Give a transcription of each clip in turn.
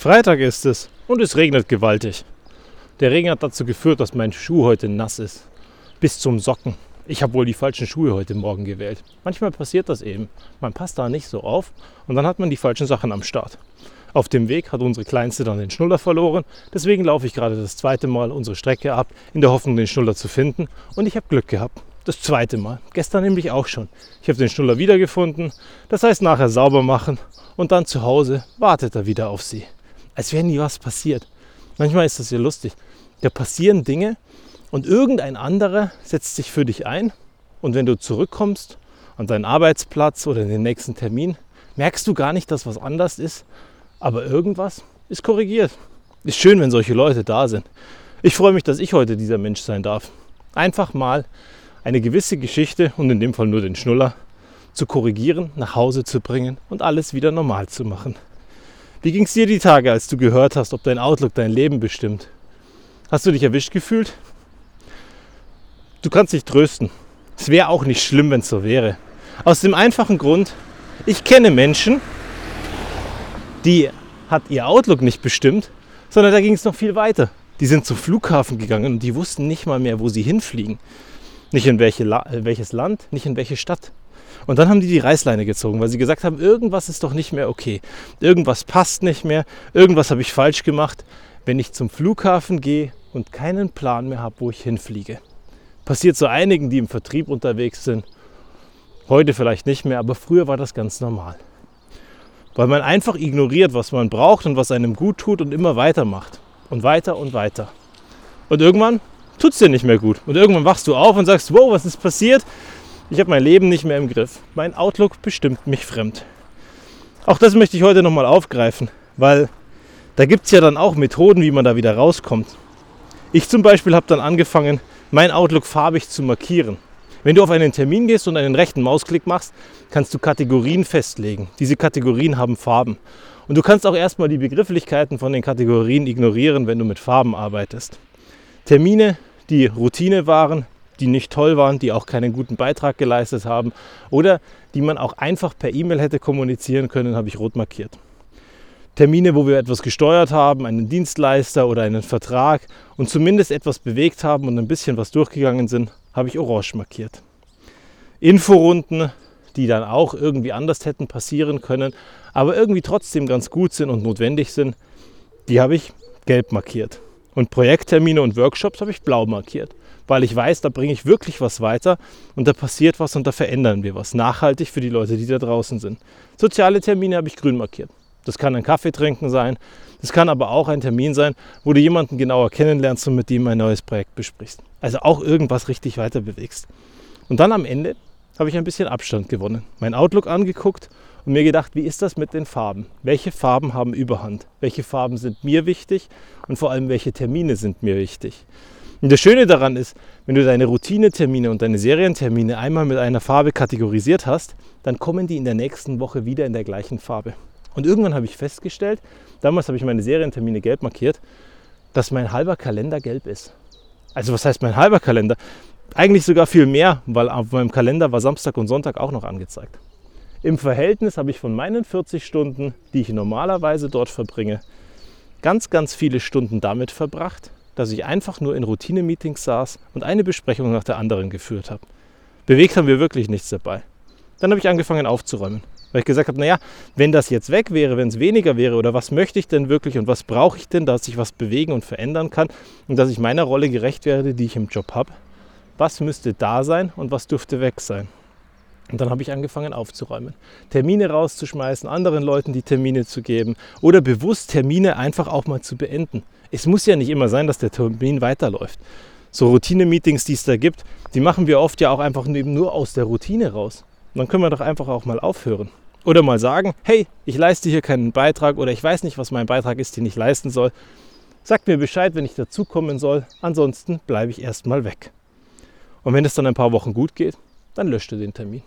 Freitag ist es und es regnet gewaltig. Der Regen hat dazu geführt, dass mein Schuh heute nass ist. Bis zum Socken. Ich habe wohl die falschen Schuhe heute Morgen gewählt. Manchmal passiert das eben. Man passt da nicht so auf und dann hat man die falschen Sachen am Start. Auf dem Weg hat unsere Kleinste dann den Schnuller verloren. Deswegen laufe ich gerade das zweite Mal unsere Strecke ab, in der Hoffnung, den Schnuller zu finden. Und ich habe Glück gehabt. Das zweite Mal. Gestern nämlich auch schon. Ich habe den Schnuller wiedergefunden. Das heißt, nachher sauber machen und dann zu Hause wartet er wieder auf sie als wäre nie was passiert. Manchmal ist das ja lustig. Da passieren Dinge und irgendein anderer setzt sich für dich ein und wenn du zurückkommst an deinen Arbeitsplatz oder in den nächsten Termin, merkst du gar nicht, dass was anders ist, aber irgendwas ist korrigiert. Ist schön, wenn solche Leute da sind. Ich freue mich, dass ich heute dieser Mensch sein darf. Einfach mal eine gewisse Geschichte und in dem Fall nur den Schnuller zu korrigieren, nach Hause zu bringen und alles wieder normal zu machen. Wie ging es dir die Tage, als du gehört hast, ob dein Outlook dein Leben bestimmt? Hast du dich erwischt gefühlt? Du kannst dich trösten. Es wäre auch nicht schlimm, wenn es so wäre. Aus dem einfachen Grund, ich kenne Menschen, die hat ihr Outlook nicht bestimmt, sondern da ging es noch viel weiter. Die sind zum Flughafen gegangen und die wussten nicht mal mehr, wo sie hinfliegen. Nicht in welche La welches Land, nicht in welche Stadt. Und dann haben die die Reißleine gezogen, weil sie gesagt haben, irgendwas ist doch nicht mehr okay. Irgendwas passt nicht mehr, irgendwas habe ich falsch gemacht, wenn ich zum Flughafen gehe und keinen Plan mehr habe, wo ich hinfliege. Passiert so einigen, die im Vertrieb unterwegs sind. Heute vielleicht nicht mehr, aber früher war das ganz normal. Weil man einfach ignoriert, was man braucht und was einem gut tut und immer weitermacht. Und weiter und weiter. Und irgendwann tut es dir nicht mehr gut. Und irgendwann wachst du auf und sagst, wow, was ist passiert? Ich habe mein Leben nicht mehr im Griff. Mein Outlook bestimmt mich fremd. Auch das möchte ich heute nochmal aufgreifen, weil da gibt es ja dann auch Methoden, wie man da wieder rauskommt. Ich zum Beispiel habe dann angefangen, mein Outlook farbig zu markieren. Wenn du auf einen Termin gehst und einen rechten Mausklick machst, kannst du Kategorien festlegen. Diese Kategorien haben Farben. Und du kannst auch erstmal die Begrifflichkeiten von den Kategorien ignorieren, wenn du mit Farben arbeitest. Termine, die Routine waren, die nicht toll waren, die auch keinen guten Beitrag geleistet haben oder die man auch einfach per E-Mail hätte kommunizieren können, habe ich rot markiert. Termine, wo wir etwas gesteuert haben, einen Dienstleister oder einen Vertrag und zumindest etwas bewegt haben und ein bisschen was durchgegangen sind, habe ich orange markiert. Inforunden, die dann auch irgendwie anders hätten passieren können, aber irgendwie trotzdem ganz gut sind und notwendig sind, die habe ich gelb markiert. Und Projekttermine und Workshops habe ich blau markiert weil ich weiß, da bringe ich wirklich was weiter und da passiert was und da verändern wir was. Nachhaltig für die Leute, die da draußen sind. Soziale Termine habe ich grün markiert. Das kann ein Kaffee trinken sein. Das kann aber auch ein Termin sein, wo du jemanden genauer kennenlernst und mit ihm ein neues Projekt besprichst. Also auch irgendwas richtig weiter bewegst. Und dann am Ende habe ich ein bisschen Abstand gewonnen. Mein Outlook angeguckt und mir gedacht, wie ist das mit den Farben? Welche Farben haben Überhand? Welche Farben sind mir wichtig? Und vor allem, welche Termine sind mir wichtig? Und das Schöne daran ist, wenn du deine Routinetermine und deine Serientermine einmal mit einer Farbe kategorisiert hast, dann kommen die in der nächsten Woche wieder in der gleichen Farbe. Und irgendwann habe ich festgestellt, damals habe ich meine Serientermine gelb markiert, dass mein halber Kalender gelb ist. Also was heißt mein halber Kalender? Eigentlich sogar viel mehr, weil auf meinem Kalender war Samstag und Sonntag auch noch angezeigt. Im Verhältnis habe ich von meinen 40 Stunden, die ich normalerweise dort verbringe, ganz, ganz viele Stunden damit verbracht, dass ich einfach nur in Routine-Meetings saß und eine Besprechung nach der anderen geführt habe. Bewegt haben wir wirklich nichts dabei. Dann habe ich angefangen aufzuräumen, weil ich gesagt habe, naja, wenn das jetzt weg wäre, wenn es weniger wäre oder was möchte ich denn wirklich und was brauche ich denn, dass ich was bewegen und verändern kann und dass ich meiner Rolle gerecht werde, die ich im Job habe, was müsste da sein und was dürfte weg sein. Und dann habe ich angefangen aufzuräumen. Termine rauszuschmeißen, anderen Leuten die Termine zu geben oder bewusst Termine einfach auch mal zu beenden. Es muss ja nicht immer sein, dass der Termin weiterläuft. So Routine-Meetings, die es da gibt, die machen wir oft ja auch einfach nur aus der Routine raus. Und dann können wir doch einfach auch mal aufhören. Oder mal sagen, hey, ich leiste hier keinen Beitrag oder ich weiß nicht, was mein Beitrag ist, den ich leisten soll. Sagt mir Bescheid, wenn ich dazukommen soll. Ansonsten bleibe ich erstmal weg. Und wenn es dann ein paar Wochen gut geht, dann löscht du den Termin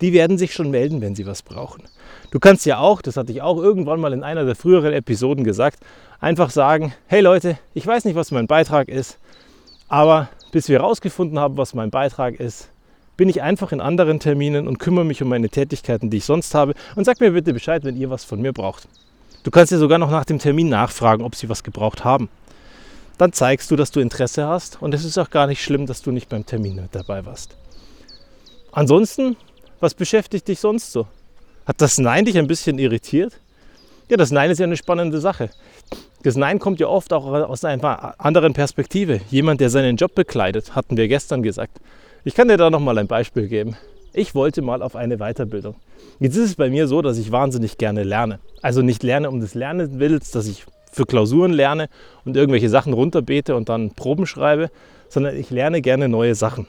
die werden sich schon melden, wenn sie was brauchen. Du kannst ja auch, das hatte ich auch irgendwann mal in einer der früheren Episoden gesagt, einfach sagen, hey Leute, ich weiß nicht, was mein Beitrag ist, aber bis wir herausgefunden haben, was mein Beitrag ist, bin ich einfach in anderen Terminen und kümmere mich um meine Tätigkeiten, die ich sonst habe und sag mir bitte Bescheid, wenn ihr was von mir braucht. Du kannst ja sogar noch nach dem Termin nachfragen, ob sie was gebraucht haben. Dann zeigst du, dass du Interesse hast und es ist auch gar nicht schlimm, dass du nicht beim Termin mit dabei warst. Ansonsten, was beschäftigt dich sonst so? Hat das Nein dich ein bisschen irritiert? Ja, das Nein ist ja eine spannende Sache. Das Nein kommt ja oft auch aus einer anderen Perspektive. Jemand, der seinen Job bekleidet, hatten wir gestern gesagt. Ich kann dir da noch mal ein Beispiel geben. Ich wollte mal auf eine Weiterbildung. Jetzt ist es bei mir so, dass ich wahnsinnig gerne lerne. Also nicht lerne um des Lernens Willens, dass ich für Klausuren lerne und irgendwelche Sachen runterbete und dann Proben schreibe, sondern ich lerne gerne neue Sachen.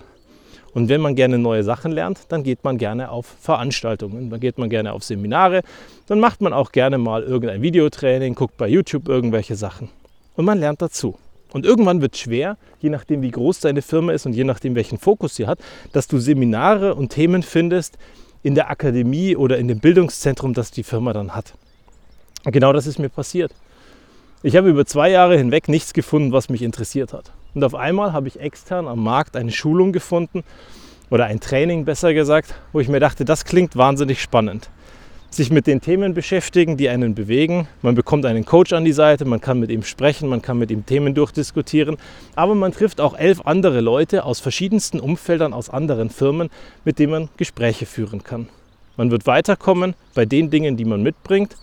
Und wenn man gerne neue Sachen lernt, dann geht man gerne auf Veranstaltungen, dann geht man gerne auf Seminare, dann macht man auch gerne mal irgendein Videotraining, guckt bei YouTube irgendwelche Sachen. Und man lernt dazu. Und irgendwann wird es schwer, je nachdem wie groß deine Firma ist und je nachdem welchen Fokus sie hat, dass du Seminare und Themen findest in der Akademie oder in dem Bildungszentrum, das die Firma dann hat. Und genau das ist mir passiert. Ich habe über zwei Jahre hinweg nichts gefunden, was mich interessiert hat. Und auf einmal habe ich extern am Markt eine Schulung gefunden oder ein Training besser gesagt, wo ich mir dachte, das klingt wahnsinnig spannend. Sich mit den Themen beschäftigen, die einen bewegen. Man bekommt einen Coach an die Seite, man kann mit ihm sprechen, man kann mit ihm Themen durchdiskutieren. Aber man trifft auch elf andere Leute aus verschiedensten Umfeldern, aus anderen Firmen, mit denen man Gespräche führen kann. Man wird weiterkommen bei den Dingen, die man mitbringt.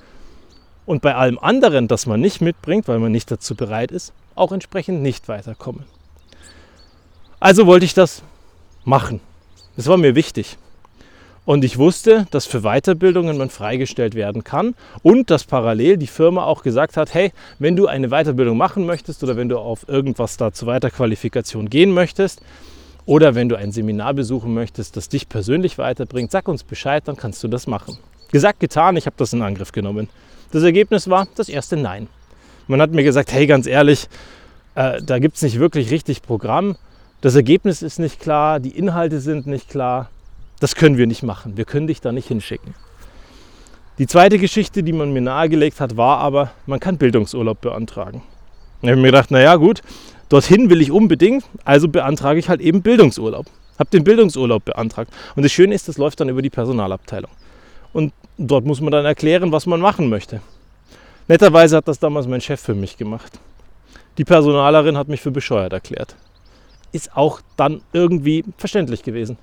Und bei allem anderen, das man nicht mitbringt, weil man nicht dazu bereit ist, auch entsprechend nicht weiterkommen. Also wollte ich das machen. Das war mir wichtig. Und ich wusste, dass für Weiterbildungen man freigestellt werden kann und dass parallel die Firma auch gesagt hat, hey, wenn du eine Weiterbildung machen möchtest oder wenn du auf irgendwas da zur Weiterqualifikation gehen möchtest oder wenn du ein Seminar besuchen möchtest, das dich persönlich weiterbringt, sag uns Bescheid, dann kannst du das machen. Gesagt, getan, ich habe das in Angriff genommen. Das Ergebnis war das erste Nein. Man hat mir gesagt, hey, ganz ehrlich, äh, da gibt es nicht wirklich richtig Programm. Das Ergebnis ist nicht klar, die Inhalte sind nicht klar. Das können wir nicht machen. Wir können dich da nicht hinschicken. Die zweite Geschichte, die man mir nahegelegt hat, war aber, man kann Bildungsurlaub beantragen. Da habe ich mir gedacht, naja gut, dorthin will ich unbedingt, also beantrage ich halt eben Bildungsurlaub. Habe den Bildungsurlaub beantragt. Und das Schöne ist, das läuft dann über die Personalabteilung. Und dort muss man dann erklären, was man machen möchte. Netterweise hat das damals mein Chef für mich gemacht. Die Personalerin hat mich für bescheuert erklärt. Ist auch dann irgendwie verständlich gewesen.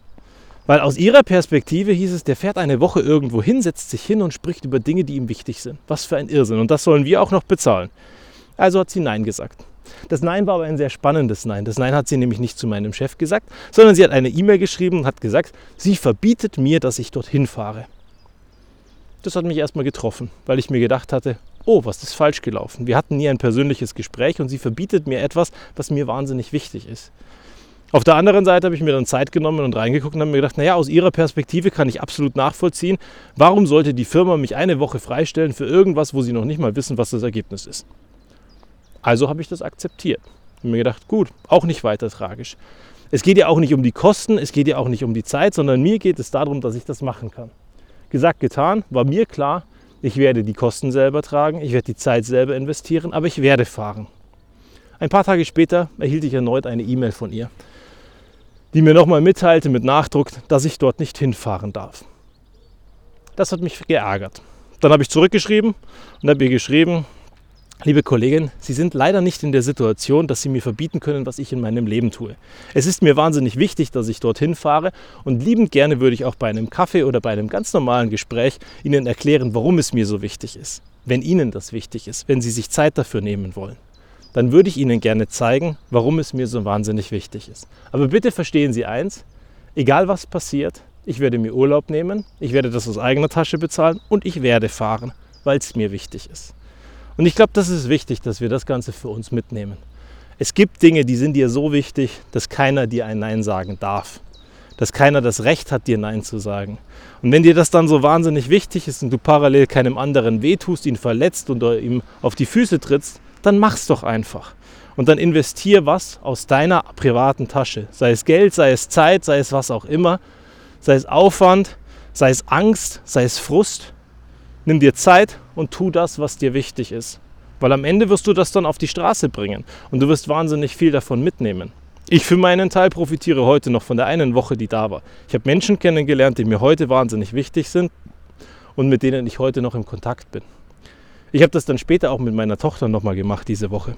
Weil aus ihrer Perspektive hieß es, der fährt eine Woche irgendwo hin, setzt sich hin und spricht über Dinge, die ihm wichtig sind. Was für ein Irrsinn. Und das sollen wir auch noch bezahlen. Also hat sie Nein gesagt. Das Nein war aber ein sehr spannendes Nein. Das Nein hat sie nämlich nicht zu meinem Chef gesagt, sondern sie hat eine E-Mail geschrieben und hat gesagt, sie verbietet mir, dass ich dorthin fahre. Das hat mich erstmal getroffen, weil ich mir gedacht hatte, oh, was ist falsch gelaufen? Wir hatten nie ein persönliches Gespräch und sie verbietet mir etwas, was mir wahnsinnig wichtig ist. Auf der anderen Seite habe ich mir dann Zeit genommen und reingeguckt und habe mir gedacht, naja, aus ihrer Perspektive kann ich absolut nachvollziehen, warum sollte die Firma mich eine Woche freistellen für irgendwas, wo sie noch nicht mal wissen, was das Ergebnis ist. Also habe ich das akzeptiert. Und mir gedacht, gut, auch nicht weiter tragisch. Es geht ja auch nicht um die Kosten, es geht ja auch nicht um die Zeit, sondern mir geht es darum, dass ich das machen kann. Gesagt, getan, war mir klar, ich werde die Kosten selber tragen, ich werde die Zeit selber investieren, aber ich werde fahren. Ein paar Tage später erhielt ich erneut eine E-Mail von ihr, die mir nochmal mitteilte mit Nachdruck, dass ich dort nicht hinfahren darf. Das hat mich geärgert. Dann habe ich zurückgeschrieben und habe ihr geschrieben, Liebe Kollegin, Sie sind leider nicht in der Situation, dass Sie mir verbieten können, was ich in meinem Leben tue. Es ist mir wahnsinnig wichtig, dass ich dorthin fahre und liebend gerne würde ich auch bei einem Kaffee oder bei einem ganz normalen Gespräch Ihnen erklären, warum es mir so wichtig ist. Wenn Ihnen das wichtig ist, wenn Sie sich Zeit dafür nehmen wollen, dann würde ich Ihnen gerne zeigen, warum es mir so wahnsinnig wichtig ist. Aber bitte verstehen Sie eins, egal was passiert, ich werde mir Urlaub nehmen, ich werde das aus eigener Tasche bezahlen und ich werde fahren, weil es mir wichtig ist. Und ich glaube, das ist wichtig, dass wir das Ganze für uns mitnehmen. Es gibt Dinge, die sind dir so wichtig, dass keiner dir ein Nein sagen darf. Dass keiner das Recht hat, dir Nein zu sagen. Und wenn dir das dann so wahnsinnig wichtig ist und du parallel keinem anderen wehtust, ihn verletzt und ihm auf die Füße trittst, dann mach's doch einfach. Und dann investier was aus deiner privaten Tasche. Sei es Geld, sei es Zeit, sei es was auch immer. Sei es Aufwand, sei es Angst, sei es Frust. Nimm dir Zeit und tu das, was dir wichtig ist. Weil am Ende wirst du das dann auf die Straße bringen und du wirst wahnsinnig viel davon mitnehmen. Ich für meinen Teil profitiere heute noch von der einen Woche, die da war. Ich habe Menschen kennengelernt, die mir heute wahnsinnig wichtig sind und mit denen ich heute noch im Kontakt bin. Ich habe das dann später auch mit meiner Tochter nochmal gemacht diese Woche.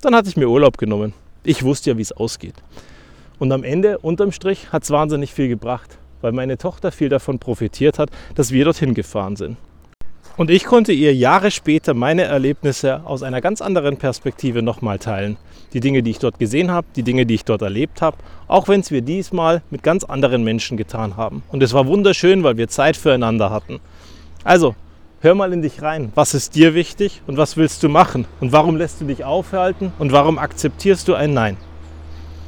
Dann hatte ich mir Urlaub genommen. Ich wusste ja, wie es ausgeht. Und am Ende, unterm Strich, hat es wahnsinnig viel gebracht, weil meine Tochter viel davon profitiert hat, dass wir dorthin gefahren sind. Und ich konnte ihr Jahre später meine Erlebnisse aus einer ganz anderen Perspektive nochmal teilen. Die Dinge, die ich dort gesehen habe, die Dinge, die ich dort erlebt habe, auch wenn es wir diesmal mit ganz anderen Menschen getan haben. Und es war wunderschön, weil wir Zeit füreinander hatten. Also, hör mal in dich rein. Was ist dir wichtig und was willst du machen? Und warum lässt du dich aufhalten und warum akzeptierst du ein Nein?